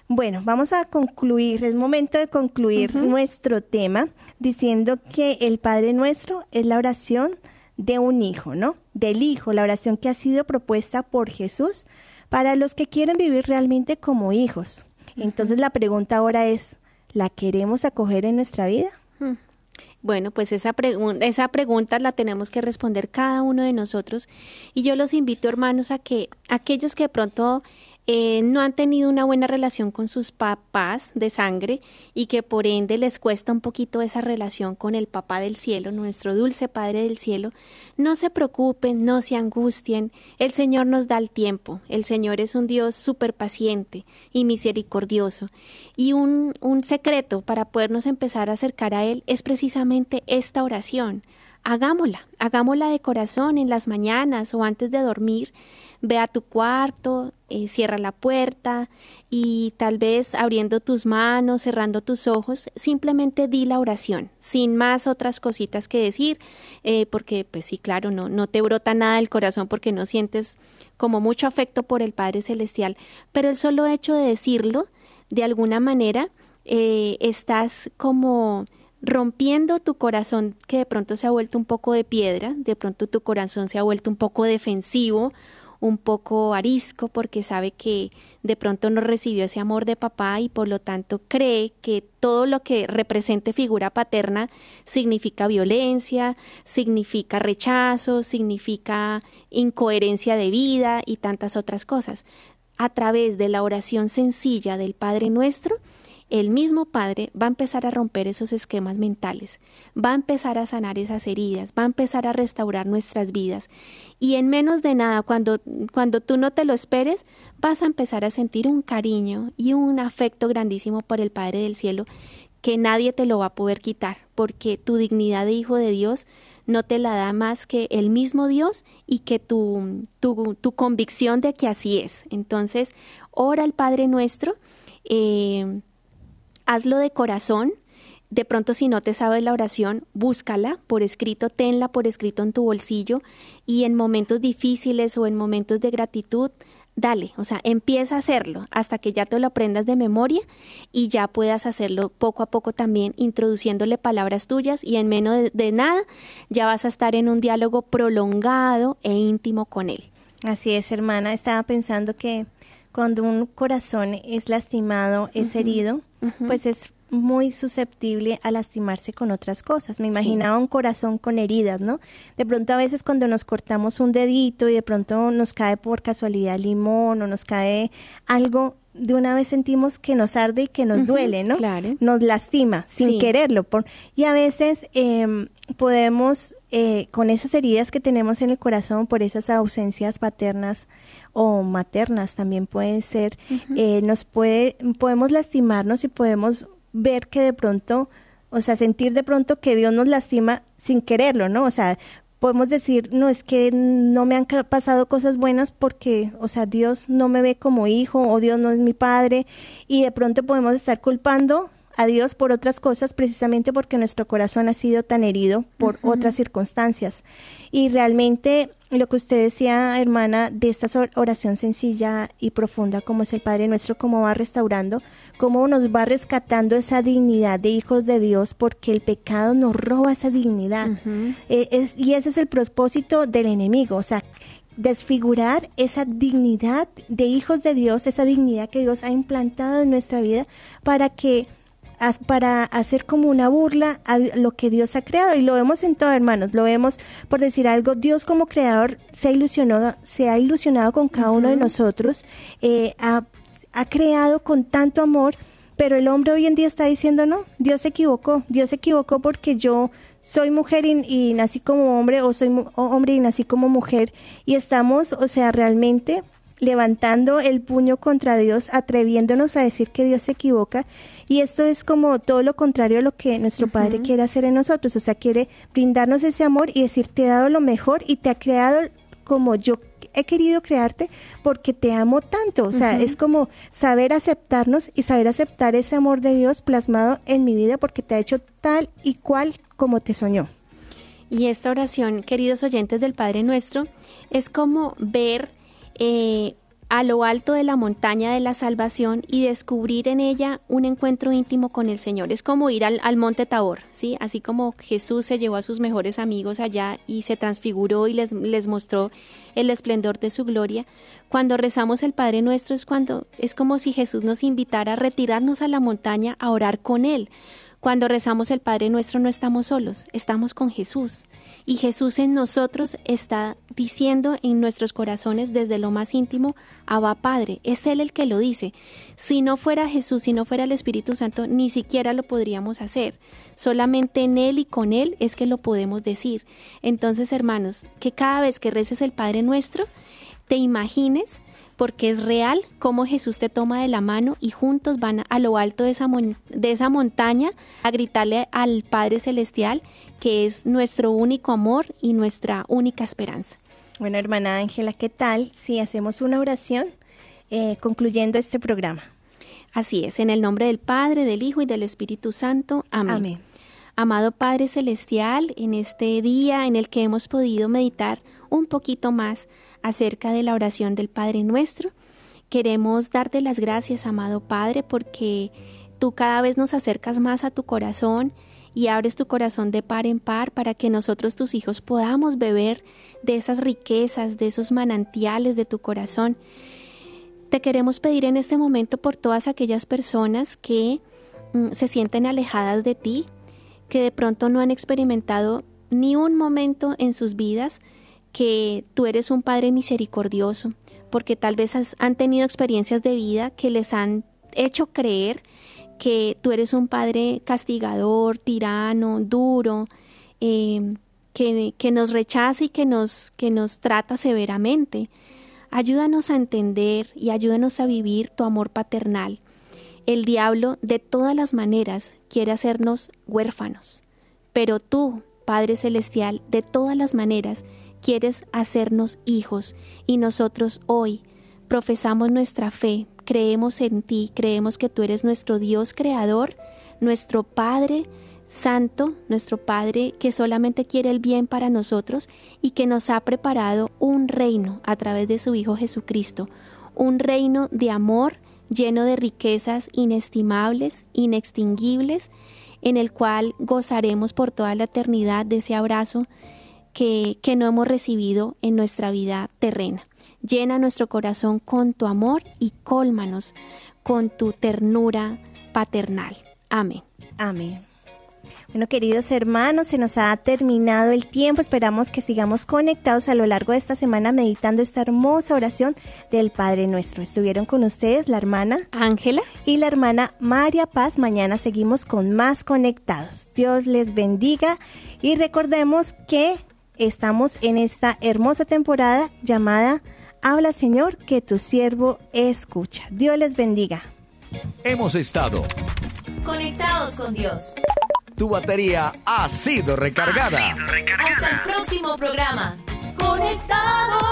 Bueno, vamos a concluir, es momento de concluir nuestro tema diciendo que el Padre Nuestro es la oración de un hijo, ¿no? Del hijo, la oración que ha sido propuesta por Jesús para los que quieren vivir realmente como hijos. Entonces la pregunta ahora es, ¿la queremos acoger en nuestra vida? Hmm. Bueno, pues esa, pregunta esa pregunta la tenemos que responder cada uno de nosotros y yo los invito, hermanos, a que aquellos que de pronto eh, no han tenido una buena relación con sus papás de sangre y que por ende les cuesta un poquito esa relación con el papá del cielo, nuestro dulce Padre del cielo, no se preocupen, no se angustien, el Señor nos da el tiempo, el Señor es un Dios súper paciente y misericordioso. Y un, un secreto para podernos empezar a acercar a Él es precisamente esta oración. Hagámosla, hagámosla de corazón en las mañanas o antes de dormir ve a tu cuarto, eh, cierra la puerta y tal vez abriendo tus manos, cerrando tus ojos, simplemente di la oración, sin más otras cositas que decir, eh, porque pues sí, claro, no, no te brota nada del corazón porque no sientes como mucho afecto por el Padre Celestial, pero el solo hecho de decirlo, de alguna manera, eh, estás como rompiendo tu corazón que de pronto se ha vuelto un poco de piedra, de pronto tu corazón se ha vuelto un poco defensivo un poco arisco porque sabe que de pronto no recibió ese amor de papá y por lo tanto cree que todo lo que represente figura paterna significa violencia, significa rechazo, significa incoherencia de vida y tantas otras cosas. A través de la oración sencilla del Padre Nuestro, el mismo Padre va a empezar a romper esos esquemas mentales, va a empezar a sanar esas heridas, va a empezar a restaurar nuestras vidas. Y en menos de nada, cuando, cuando tú no te lo esperes, vas a empezar a sentir un cariño y un afecto grandísimo por el Padre del Cielo que nadie te lo va a poder quitar, porque tu dignidad de hijo de Dios no te la da más que el mismo Dios y que tu, tu, tu convicción de que así es. Entonces, ora al Padre nuestro. Eh, hazlo de corazón. De pronto si no te sabes la oración, búscala por escrito, tenla por escrito en tu bolsillo y en momentos difíciles o en momentos de gratitud, dale, o sea, empieza a hacerlo hasta que ya te lo aprendas de memoria y ya puedas hacerlo poco a poco también, introduciéndole palabras tuyas y en menos de, de, nada ya vas a estar en un diálogo prolongado e íntimo con él. Así es, hermana, estaba pensando que cuando un corazón es lastimado, es herido, pues es muy susceptible a lastimarse con otras cosas. Me imaginaba un corazón con heridas, ¿no? De pronto a veces cuando nos cortamos un dedito y de pronto nos cae por casualidad limón o nos cae algo, de una vez sentimos que nos arde y que nos duele, ¿no? Claro. Nos lastima sin quererlo. Por, y a veces eh, podemos, eh, con esas heridas que tenemos en el corazón por esas ausencias paternas o maternas también pueden ser, eh, nos puede, podemos lastimarnos y podemos ver que de pronto, o sea, sentir de pronto que Dios nos lastima sin quererlo, ¿no? O sea, podemos decir, no, es que no me han pasado cosas buenas porque, o sea, Dios no me ve como hijo o Dios no es mi padre y de pronto podemos estar culpando a Dios por otras cosas precisamente porque nuestro corazón ha sido tan herido por otras circunstancias. Y realmente lo que usted decía, hermana, de esta oración sencilla y profunda como es el Padre Nuestro, cómo va restaurando, cómo nos va rescatando esa dignidad de hijos de Dios, porque el pecado nos roba esa dignidad. Eh, es, y ese es el propósito del enemigo, o sea, desfigurar esa dignidad de hijos de Dios, esa dignidad que Dios ha implantado en nuestra vida para que para hacer como una burla a lo que Dios ha creado. Y lo vemos en todo, hermanos. Lo vemos, por decir algo, Dios como creador se ha ilusionado, se ha ilusionado con cada uno de nosotros, eh, ha, ha creado con tanto amor Pero el hombre hoy en día está diciendo, no, Dios se equivocó, Dios se equivocó porque yo soy mujer y, nací como hombre o soy hombre y nací como mujer y estamos, o sea, realmente levantando el puño contra Dios, atreviéndonos a decir que Dios se equivoca. Y esto es como todo lo contrario a lo que nuestro Padre quiere hacer en nosotros. O sea, quiere brindarnos ese amor y decir, te he dado lo mejor y te ha creado como yo he querido crearte porque te amo tanto. O sea, es como saber aceptarnos y saber aceptar ese amor de Dios plasmado en mi vida porque te ha hecho tal y cual como te soñó. Y esta oración, queridos oyentes del Padre Nuestro, es como ver eh, a lo alto de la montaña de la salvación y descubrir en ella un encuentro íntimo con el Señor. Es como ir al, monte Tabor, ¿sí? Así como Jesús se llevó a sus mejores amigos allá y se transfiguró y les, les mostró el esplendor de su gloria. Cuando rezamos el Padre Nuestro es cuando es como si Jesús nos invitara a retirarnos a la montaña a orar con Él cuando rezamos el Padre Nuestro no estamos solos, estamos con Jesús. Y Jesús en nosotros está diciendo en nuestros corazones desde lo más íntimo, Abba Padre, es Él el que lo dice. Si no fuera Jesús, si no fuera el Espíritu Santo, ni siquiera lo podríamos hacer. Solamente en Él y con Él es que lo podemos decir. Entonces, hermanos, que cada vez que reces el Padre Nuestro, te imagines porque es real cómo Jesús te toma de la mano y juntos van a lo alto de esa, de esa montaña a gritarle al Padre Celestial que es nuestro único amor y nuestra única esperanza. Bueno, hermana Ángela, ¿qué tal si hacemos una oración eh, concluyendo este programa? Así es, en el nombre del Padre, del Hijo y del Espíritu Santo. Amén. Amén. Amado Padre Celestial, en este día en el que hemos podido meditar un poquito más acerca de la oración del Padre nuestro. Queremos darte las gracias, amado Padre, porque tú cada vez nos acercas más a tu corazón y abres tu corazón de par en par para que nosotros, tus hijos, podamos beber de esas riquezas, de esos manantiales de tu corazón. Te queremos pedir en este momento por todas aquellas personas que mm, se sienten alejadas de ti, que de pronto no han experimentado ni un momento en sus vidas que tú eres un Padre misericordioso, porque tal vez han tenido experiencias de vida que les han hecho creer que tú eres un Padre castigador, tirano, duro, em, que, que, nos rechaza y que nos, que nos trata severamente. Ayúdanos a entender y ayúdanos a vivir tu amor paternal. El diablo de todas las maneras quiere hacernos huérfanos, pero tú, Padre Celestial, de todas las maneras quieres hacernos hijos. Y nosotros hoy profesamos nuestra fe, creemos en ti, creemos que tú eres nuestro Dios creador, nuestro Padre Santo, nuestro Padre que solamente quiere el bien para nosotros y que nos ha preparado un reino a través de su Hijo Jesucristo, un reino de amor lleno de riquezas inestimables, inextinguibles, en el cual gozaremos por toda la eternidad de ese abrazo que, no hemos recibido en nuestra vida terrena. Llena nuestro corazón con tu amor y cólmanos con tu ternura paternal. Amén. Amén. Bueno, queridos hermanos, se nos ha terminado el tiempo. Esperamos que sigamos conectados a lo largo de esta semana meditando esta hermosa oración del Padre Nuestro. Estuvieron con ustedes la hermana Ángela y la hermana María Paz. Mañana seguimos con más conectados. Dios les bendiga y recordemos que estamos en esta hermosa temporada llamada Habla Señor, que tu siervo escucha. Dios les bendiga. Hemos estado conectados con Dios. Tu batería ha sido recargada. Hasta el próximo programa. Conectados.